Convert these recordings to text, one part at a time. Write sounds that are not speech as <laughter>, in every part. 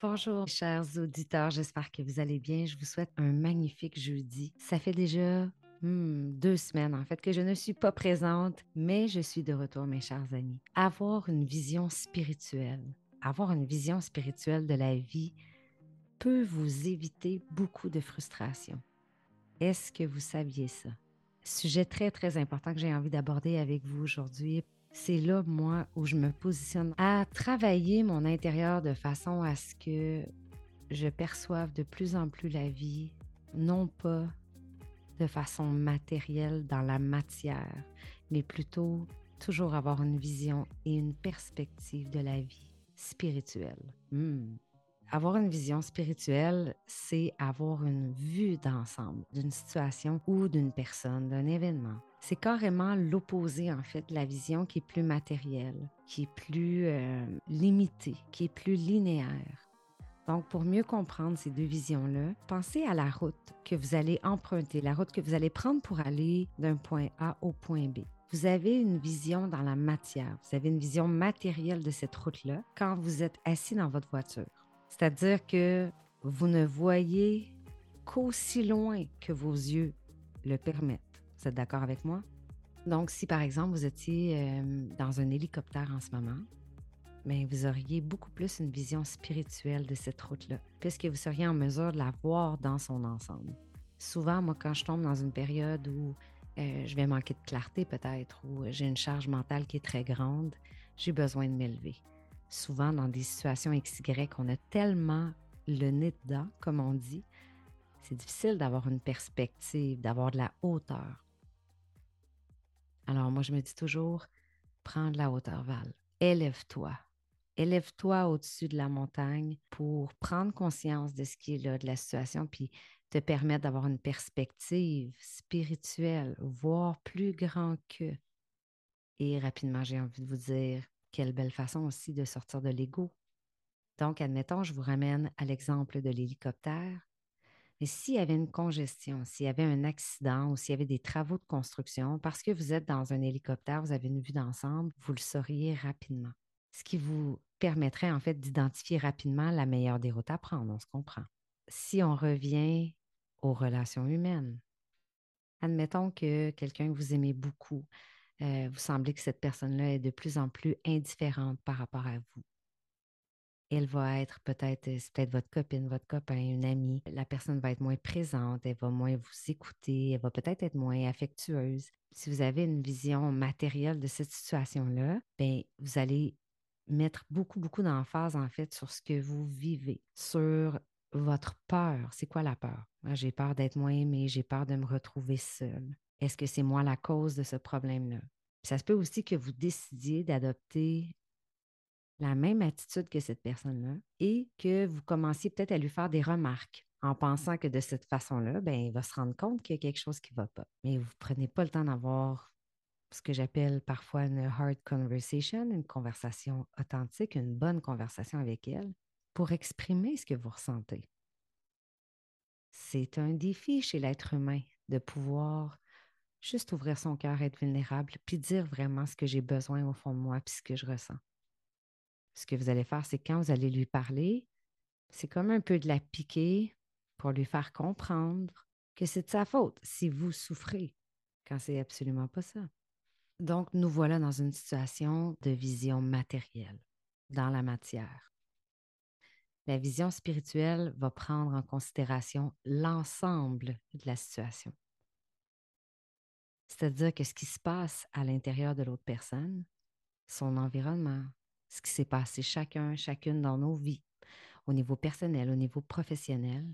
Bonjour, chers auditeurs, j'espère que vous allez bien. Je vous souhaite un magnifique jeudi. Ça fait déjà hmm, deux semaines, en fait, que je ne suis pas présente, mais je suis de retour, mes chers amis. Avoir une vision spirituelle, avoir une vision spirituelle de la vie peut vous éviter beaucoup de frustration. Est-ce que vous saviez ça? Sujet très, très important que j'ai envie d'aborder avec vous aujourd'hui c'est là, moi, où je me positionne à travailler mon intérieur de façon à ce que je perçoive de plus en plus la vie, non pas de façon matérielle dans la matière, mais plutôt toujours avoir une vision et une perspective de la vie spirituelle. Hmm. Avoir une vision spirituelle, c'est avoir une vue d'ensemble d'une situation ou d'une personne, d'un événement. C'est carrément l'opposé, en fait, de la vision qui est plus matérielle, qui est plus euh, limitée, qui est plus linéaire. Donc, pour mieux comprendre ces deux visions-là, pensez à la route que vous allez emprunter, la route que vous allez prendre pour aller d'un point A au point B. Vous avez une vision dans la matière, vous avez une vision matérielle de cette route-là quand vous êtes assis dans votre voiture. C'est-à-dire que vous ne voyez qu'aussi loin que vos yeux le permettent. Vous êtes d'accord avec moi? Donc, si par exemple vous étiez euh, dans un hélicoptère en ce moment, mais ben, vous auriez beaucoup plus une vision spirituelle de cette route-là, puisque vous seriez en mesure de la voir dans son ensemble. Souvent, moi, quand je tombe dans une période où euh, je vais manquer de clarté peut-être, ou j'ai une charge mentale qui est très grande, j'ai besoin de m'élever souvent dans des situations XY, on a tellement le nez dedans, comme on dit, c'est difficile d'avoir une perspective, d'avoir de la hauteur. Alors moi, je me dis toujours, prends de la hauteur, Val. Élève-toi. Élève-toi au-dessus de la montagne pour prendre conscience de ce qui est là, de la situation, puis te permettre d'avoir une perspective spirituelle, voir plus grand que. Et rapidement, j'ai envie de vous dire, quelle belle façon aussi de sortir de l'ego. Donc, admettons, je vous ramène à l'exemple de l'hélicoptère. Mais s'il y avait une congestion, s'il y avait un accident ou s'il y avait des travaux de construction, parce que vous êtes dans un hélicoptère, vous avez une vue d'ensemble, vous le sauriez rapidement. Ce qui vous permettrait en fait d'identifier rapidement la meilleure des routes à prendre, on se comprend. Si on revient aux relations humaines, admettons que quelqu'un que vous aimez beaucoup, euh, vous semblez que cette personne-là est de plus en plus indifférente par rapport à vous. Elle va être peut-être, euh, c'est peut-être votre copine, votre copain, une amie. La personne va être moins présente, elle va moins vous écouter, elle va peut-être être moins affectueuse. Si vous avez une vision matérielle de cette situation-là, bien, vous allez mettre beaucoup, beaucoup d'emphase en fait sur ce que vous vivez, sur votre peur. C'est quoi la peur? J'ai peur d'être moins aimé, j'ai peur de me retrouver seule. Est-ce que c'est moi la cause de ce problème-là? Ça se peut aussi que vous décidiez d'adopter la même attitude que cette personne-là et que vous commenciez peut-être à lui faire des remarques en pensant que de cette façon-là, ben, il va se rendre compte qu'il y a quelque chose qui ne va pas. Mais vous ne prenez pas le temps d'avoir ce que j'appelle parfois une hard conversation, une conversation authentique, une bonne conversation avec elle pour exprimer ce que vous ressentez. C'est un défi chez l'être humain de pouvoir Juste ouvrir son cœur, être vulnérable, puis dire vraiment ce que j'ai besoin au fond de moi, puis ce que je ressens. Ce que vous allez faire, c'est quand vous allez lui parler, c'est comme un peu de la piquer pour lui faire comprendre que c'est de sa faute si vous souffrez, quand c'est absolument pas ça. Donc, nous voilà dans une situation de vision matérielle, dans la matière. La vision spirituelle va prendre en considération l'ensemble de la situation. C'est-à-dire que ce qui se passe à l'intérieur de l'autre personne, son environnement, ce qui s'est passé chacun, chacune dans nos vies, au niveau personnel, au niveau professionnel,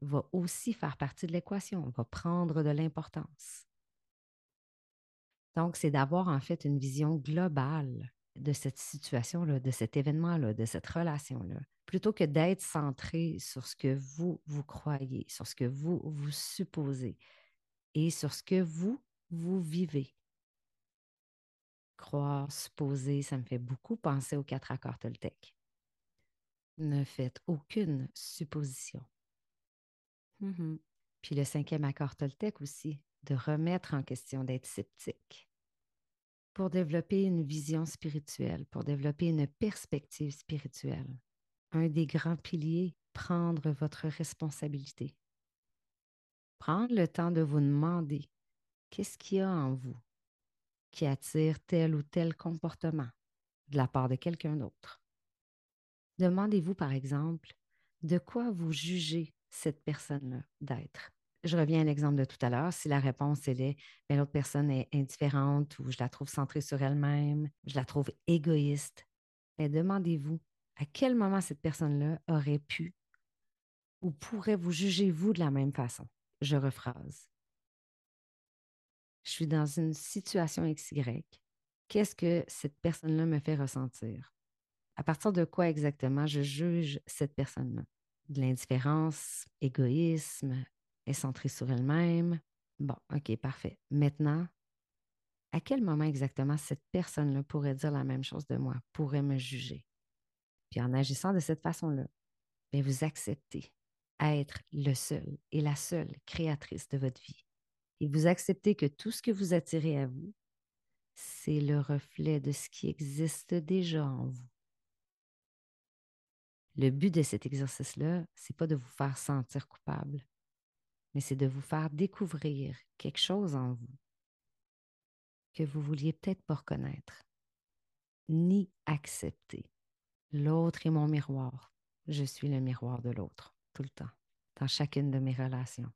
va aussi faire partie de l'équation, va prendre de l'importance. Donc, c'est d'avoir en fait une vision globale de cette situation-là, de cet événement-là, de cette relation-là, plutôt que d'être centré sur ce que vous, vous croyez, sur ce que vous, vous supposez, et sur ce que vous, vous vivez. Croire, supposer, ça me fait beaucoup penser aux quatre accords Toltec. Ne faites aucune supposition. Mm-hmm. Puis le cinquième accord Toltec aussi, de remettre en question, d'être sceptique. Pour développer une vision spirituelle, pour développer une perspective spirituelle, un des grands piliers, prendre votre responsabilité. Prendre le temps de vous demander qu'est-ce qu'il y a en vous? Qui attire tel ou tel comportement de la part de quelqu'un d'autre. Demandez-vous, par exemple, de quoi vous jugez cette personne-là d'être? Je reviens à l'exemple de tout à l'heure. Si la réponse elle est ben, l'autre personne est indifférente ou je la trouve centrée sur elle-même, je la trouve égoïste, ben, demandez-vous à quel moment cette personne-là aurait pu ou pourrait vous juger vous de la même façon. Je rephrase. Je suis dans une situation XY. Qu'est-ce que cette personne-là me fait ressentir? À partir de quoi exactement je juge cette personne-là? De l'indifférence, égoïsme, est centrée sur elle-même? Bon, OK, parfait. Maintenant, à quel moment exactement cette personne-là pourrait dire la même chose de moi, pourrait me juger? Puis en agissant de cette façon-là, vous acceptez à être le seul et la seule créatrice de votre vie. Et vous acceptez que tout ce que vous attirez à vous, c'est le reflet de ce qui existe déjà en vous. Le but de cet exercice-là, c'est pas de vous faire sentir coupable, mais c'est de vous faire découvrir quelque chose en vous que vous vouliez peut-être pas reconnaître, ni accepter. L'autre est mon miroir. Je suis le miroir de l'autre, tout le temps, dans chacune de mes relations.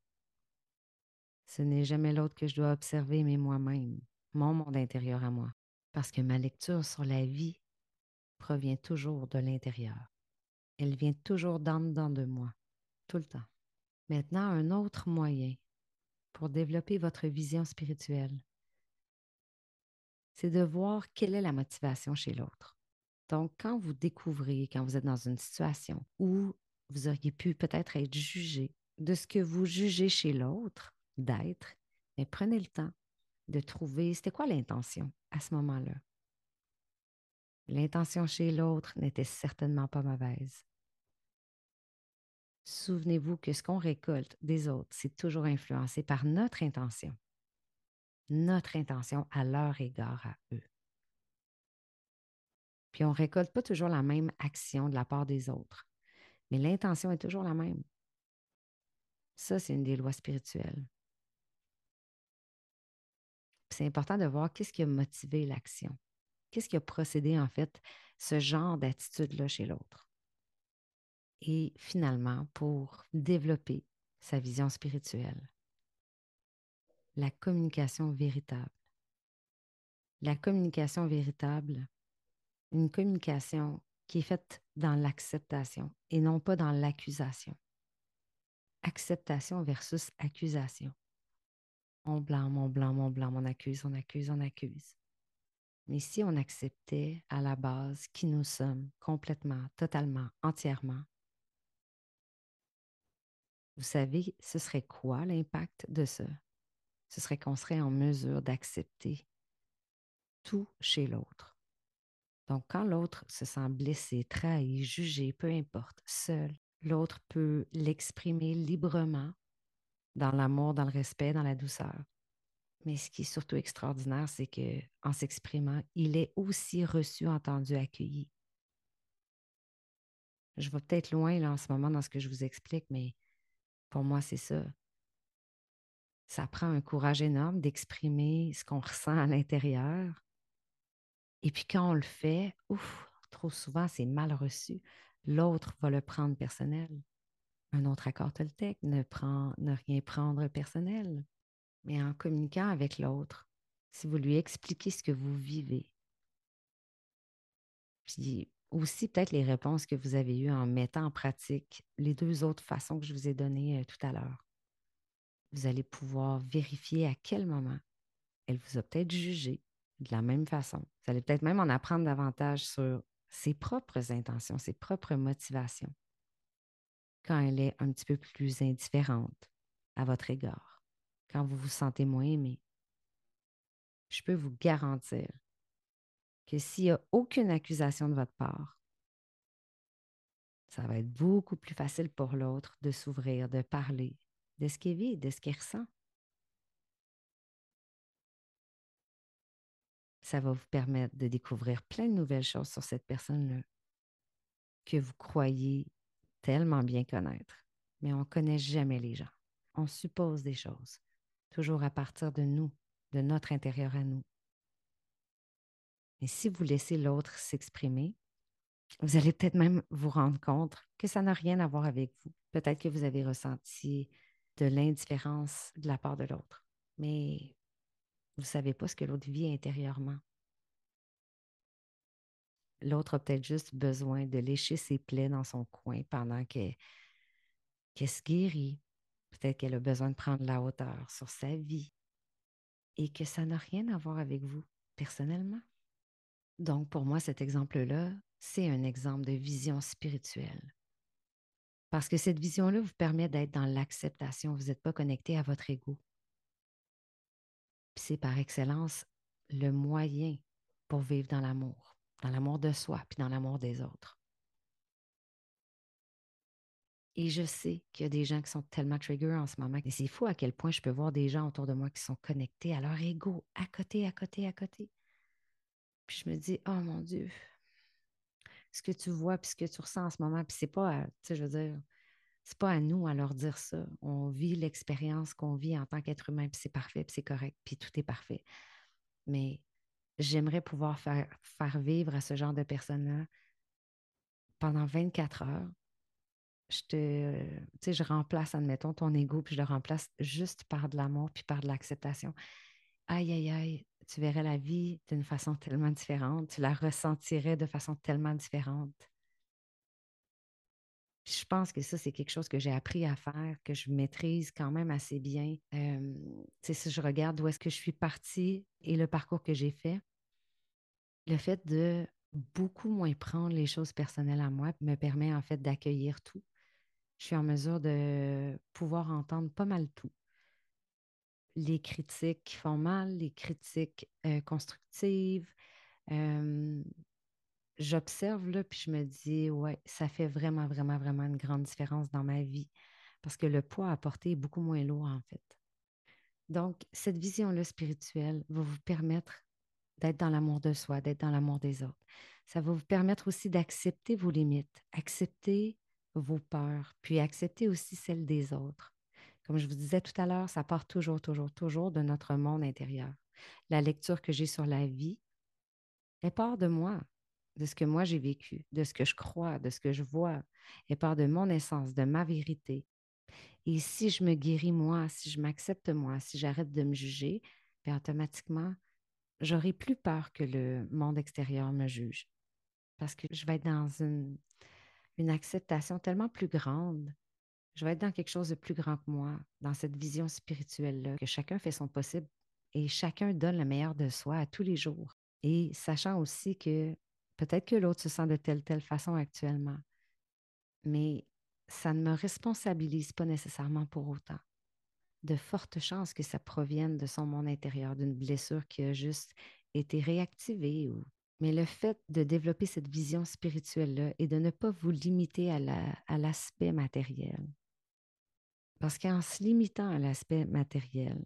Ce n'est jamais l'autre que je dois observer, mais moi-même, mon monde intérieur à moi, parce que ma lecture sur la vie provient toujours de l'intérieur. Elle vient toujours d'en dedans de moi, tout le temps. Maintenant, un autre moyen pour développer votre vision spirituelle, c'est de voir quelle est la motivation chez l'autre. Donc, quand vous découvrez, quand vous êtes dans une situation où vous auriez pu peut-être être jugé de ce que vous jugez chez l'autre d'être, mais prenez le temps de trouver c'était quoi l'intention à ce moment-là? L'intention chez l'autre n'était certainement pas mauvaise. Souvenez-vous que ce qu'on récolte des autres, c'est toujours influencé par notre intention, notre intention à leur égard à eux. Puis on ne récolte pas toujours la même action de la part des autres, mais l'intention est toujours la même. Ça, c'est une des lois spirituelles. C'est important de voir qu'est-ce qui a motivé l'action? Qu'est-ce qui a procédé, en fait, ce genre d'attitude-là chez l'autre? Et finalement, pour développer sa vision spirituelle, la communication véritable. La communication véritable, une communication qui est faite dans l'acceptation et non pas dans l'accusation. Acceptation versus accusation. On blâme, on blâme, on blâme, on accuse, on accuse, on accuse. Mais si on acceptait à la base qui nous sommes complètement, totalement, entièrement, vous savez, ce serait quoi l'impact de ça? Ce serait qu'on serait en mesure d'accepter tout chez l'autre. Donc, quand l'autre se sent blessé, trahi, jugé, peu importe, seul, l'autre peut l'exprimer librement dans l'amour, dans le respect, dans la douceur. Mais ce qui est surtout extraordinaire, c'est que en s'exprimant, il est aussi reçu, entendu, accueilli. Je vais peut-être loin là en ce moment dans ce que je vous explique, mais pour moi, c'est ça. Ça prend un courage énorme d'exprimer ce qu'on ressent à l'intérieur, et puis quand on le fait, ouf, trop souvent, c'est mal reçu. L'autre va le prendre personnel. Un autre accord Toltec ne, prend, ne rien prendre personnel. Mais en communiquant avec l'autre, si vous lui expliquez ce que vous vivez, puis aussi peut-être les réponses que vous avez eues en mettant en pratique les deux autres façons que je vous ai données euh, tout à l'heure, vous allez pouvoir vérifier à quel moment elle vous a peut-être jugé, de la même façon. Vous allez peut-être même en apprendre davantage sur ses propres intentions, ses propres motivations, quand elle est un petit peu plus indifférente à votre égard, quand vous vous sentez moins aimé. Je peux vous garantir que s'il n'y a aucune accusation de votre part, ça va être beaucoup plus facile pour l'autre de s'ouvrir, de parler de ce qu'il vit, de ce qu'il ressent. ça va vous permettre de découvrir plein de nouvelles choses sur cette personne-là. que vous croyez tellement bien connaître, mais on ne connaît jamais les gens. On suppose des choses, toujours à partir de nous, de notre intérieur à nous. Mais si vous laissez l'autre s'exprimer, vous allez peut-être même vous rendre compte que ça n'a rien à voir avec vous. Peut-être que vous avez ressenti de l'indifférence de la part de l'autre, mais vous ne savez pas ce que l'autre vit intérieurement. L'autre a peut-être juste besoin de lécher ses plaies dans son coin pendant qu'elle se guérit. Peut-être qu'elle a besoin de prendre la hauteur sur sa vie et que ça n'a rien à voir avec vous personnellement. Donc, pour moi, cet exemple-là, c'est un exemple de vision spirituelle. Parce que cette vision-là vous permet d'être dans l'acceptation. Vous n'êtes pas connecté à votre ego. C'est par excellence le moyen pour vivre dans l'amour, dans l'amour de soi, puis dans l'amour des autres. Et je sais qu'il y a des gens qui sont tellement trigger en ce moment. Et c'est fou à quel point je peux voir des gens autour de moi qui sont connectés à leur ego, à côté, à côté, à côté. Puis je me dis, oh mon Dieu, ce que tu vois, puis ce que tu ressens en ce moment, puis c'est pas, tu sais, je veux dire, c'est pas à nous à leur dire ça. On vit l'expérience qu'on vit en tant qu'être humain, puis c'est parfait, puis c'est correct, puis tout est parfait. Mais j'aimerais pouvoir faire, vivre à ce genre de personnes-là pendant 24 heures je te, tu sais, je remplace, admettons, ton ego, puis je le remplace juste par de l'amour, puis par de l'acceptation. Aïe, aïe, aïe, tu verrais la vie d'une façon tellement différente, tu la ressentirais de façon tellement différente. Je pense que ça, c'est quelque chose que j'ai appris à faire, que je maîtrise quand même assez bien. Euh, si je regarde où est-ce que je suis partie et le parcours que j'ai fait, le fait de beaucoup moins prendre les choses personnelles à moi me permet en fait d'accueillir tout je suis en mesure de pouvoir entendre pas mal tout. Les critiques qui font mal, les critiques constructives. J'observe là, puis je me dis, ouais, ça fait vraiment, vraiment, vraiment une grande différence dans ma vie parce que le poids à porter est beaucoup moins lourd en fait. Donc, cette vision-là spirituelle va vous permettre d'être dans l'amour de soi, d'être dans l'amour des autres. Ça va vous permettre aussi d'accepter vos limites, accepter vos peurs, puis accepter aussi celles des autres. Comme je vous disais tout à l'heure, ça part toujours, toujours, toujours de notre monde intérieur. La lecture que j'ai sur la vie, elle part de moi, de ce que moi j'ai vécu, de ce que je crois, de ce que je vois. Elle part de mon essence, de ma vérité. Et si je me guéris moi, si je m'accepte moi, si j'arrête de me juger, bien automatiquement, j'aurai plus peur que le monde extérieur me juge. Parce que je vais être dans une, une acceptation tellement plus grande. Je vais être dans quelque chose de plus grand que moi, dans cette vision spirituelle-là, que chacun fait son possible et chacun donne le meilleur de soi à tous les jours. Et sachant aussi que peut-être que l'autre se sent de telle, telle façon actuellement, mais ça ne me responsabilise pas nécessairement pour autant. De fortes chances que ça provienne de son monde intérieur, d'une blessure qui a juste été réactivée mais le fait de développer cette vision spirituelle-là et de ne pas vous limiter à l'aspect matériel. Parce qu'en se limitant à l'aspect matériel,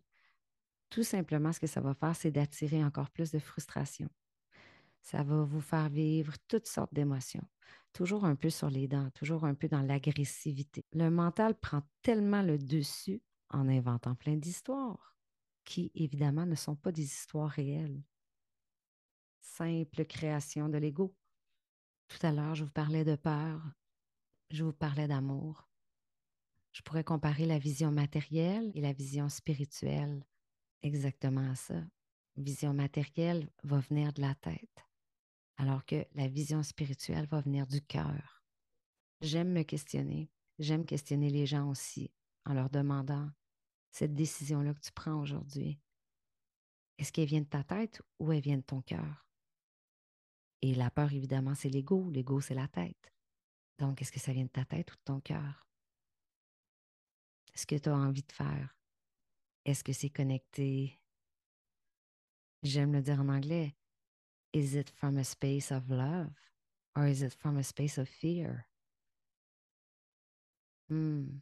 tout simplement, ce que ça va faire, c'est d'attirer encore plus de frustration. Ça va vous faire vivre toutes sortes d'émotions, toujours un peu sur les dents, toujours un peu dans l'agressivité. Le mental prend tellement le dessus en inventant plein d'histoires qui, évidemment, ne sont pas des histoires réelles simple création de l'ego. Tout à l'heure, je vous parlais de peur, je vous parlais d'amour. Je pourrais comparer la vision matérielle et la vision spirituelle exactement à ça. Vision matérielle va venir de la tête, alors que la vision spirituelle va venir du cœur. J'aime me questionner, j'aime questionner les gens aussi en leur demandant cette décision-là que tu prends aujourd'hui, est-ce qu'elle vient de ta tête ou elle vient de ton cœur? Et la peur, évidemment, c'est l'ego. L'ego, c'est la tête. Donc, est-ce que ça vient de ta tête ou de ton cœur? Ce que tu as envie de faire, est-ce que c'est connecté? J'aime le dire en anglais. Is it from a space of love or is it from a space of fear? Hmm.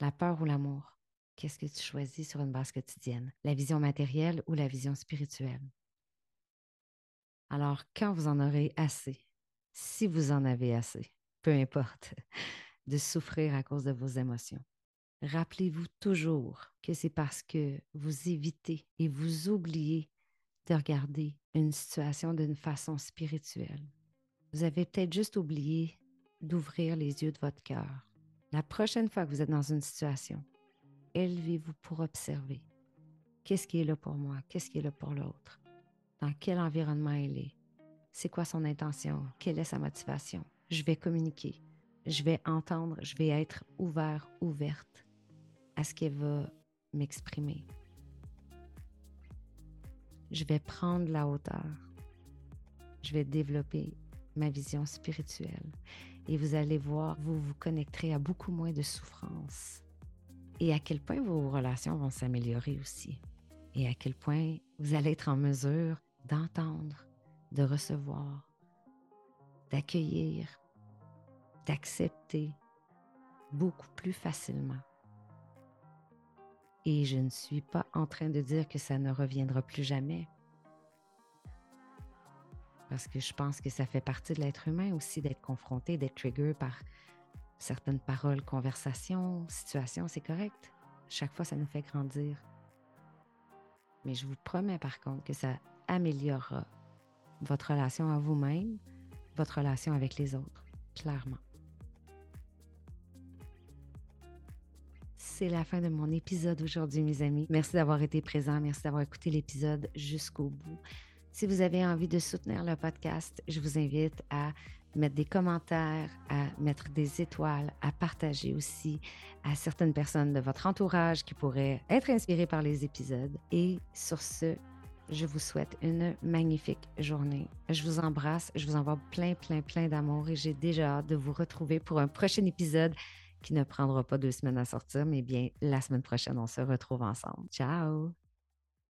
La peur ou l'amour? Qu'est-ce que tu choisis sur une base quotidienne? La vision matérielle ou la vision spirituelle? Alors, quand vous en aurez assez si vous en avez assez, peu importe, <laughs> de souffrir à cause de vos émotions. Rappelez-vous toujours que c'est parce que vous évitez et vous oubliez de regarder une situation d'une façon spirituelle. Vous avez peut-être juste oublié d'ouvrir les yeux de votre cœur. La prochaine fois que vous êtes dans une situation, élevez-vous pour observer. Qu'est-ce qui est là pour moi? Qu'est-ce qui est là pour l'autre? Dans quel environnement elle est? C'est quoi son intention? Quelle est sa motivation? Je vais communiquer. Je vais entendre. Je vais être ouvert, ouverte à ce qu'elle va m'exprimer. Je vais prendre la hauteur. Je vais développer ma vision spirituelle. Et vous allez voir, vous vous connecterez à beaucoup moins de souffrance. Et à quel point vos relations vont s'améliorer aussi. Et à quel point vous allez être en mesure d'entendre, de recevoir, d'accueillir, d'accepter beaucoup plus facilement. Et je ne suis pas en train de dire que ça ne reviendra plus jamais. Parce que je pense que ça fait partie de l'être humain aussi d'être confronté, d'être trigger par certaines paroles, conversations, situations, c'est correct. Chaque fois, ça nous fait grandir. Mais je vous promets par contre que ça améliorera votre relation à vous-même, votre relation avec les autres, clairement. C'est la fin de mon épisode aujourd'hui, mes amis. Merci d'avoir été présents. Merci d'avoir écouté l'épisode jusqu'au bout. Si vous avez envie de soutenir le podcast, je vous invite à mettre des commentaires, à mettre des étoiles, à partager aussi à certaines personnes de votre entourage qui pourraient être inspirées par les épisodes. Et sur ce, je vous souhaite une magnifique journée. Je vous embrasse, je vous envoie plein, plein, plein d'amour et j'ai déjà hâte de vous retrouver pour un prochain épisode qui ne prendra pas deux semaines à sortir, mais bien la semaine prochaine, on se retrouve ensemble. Ciao!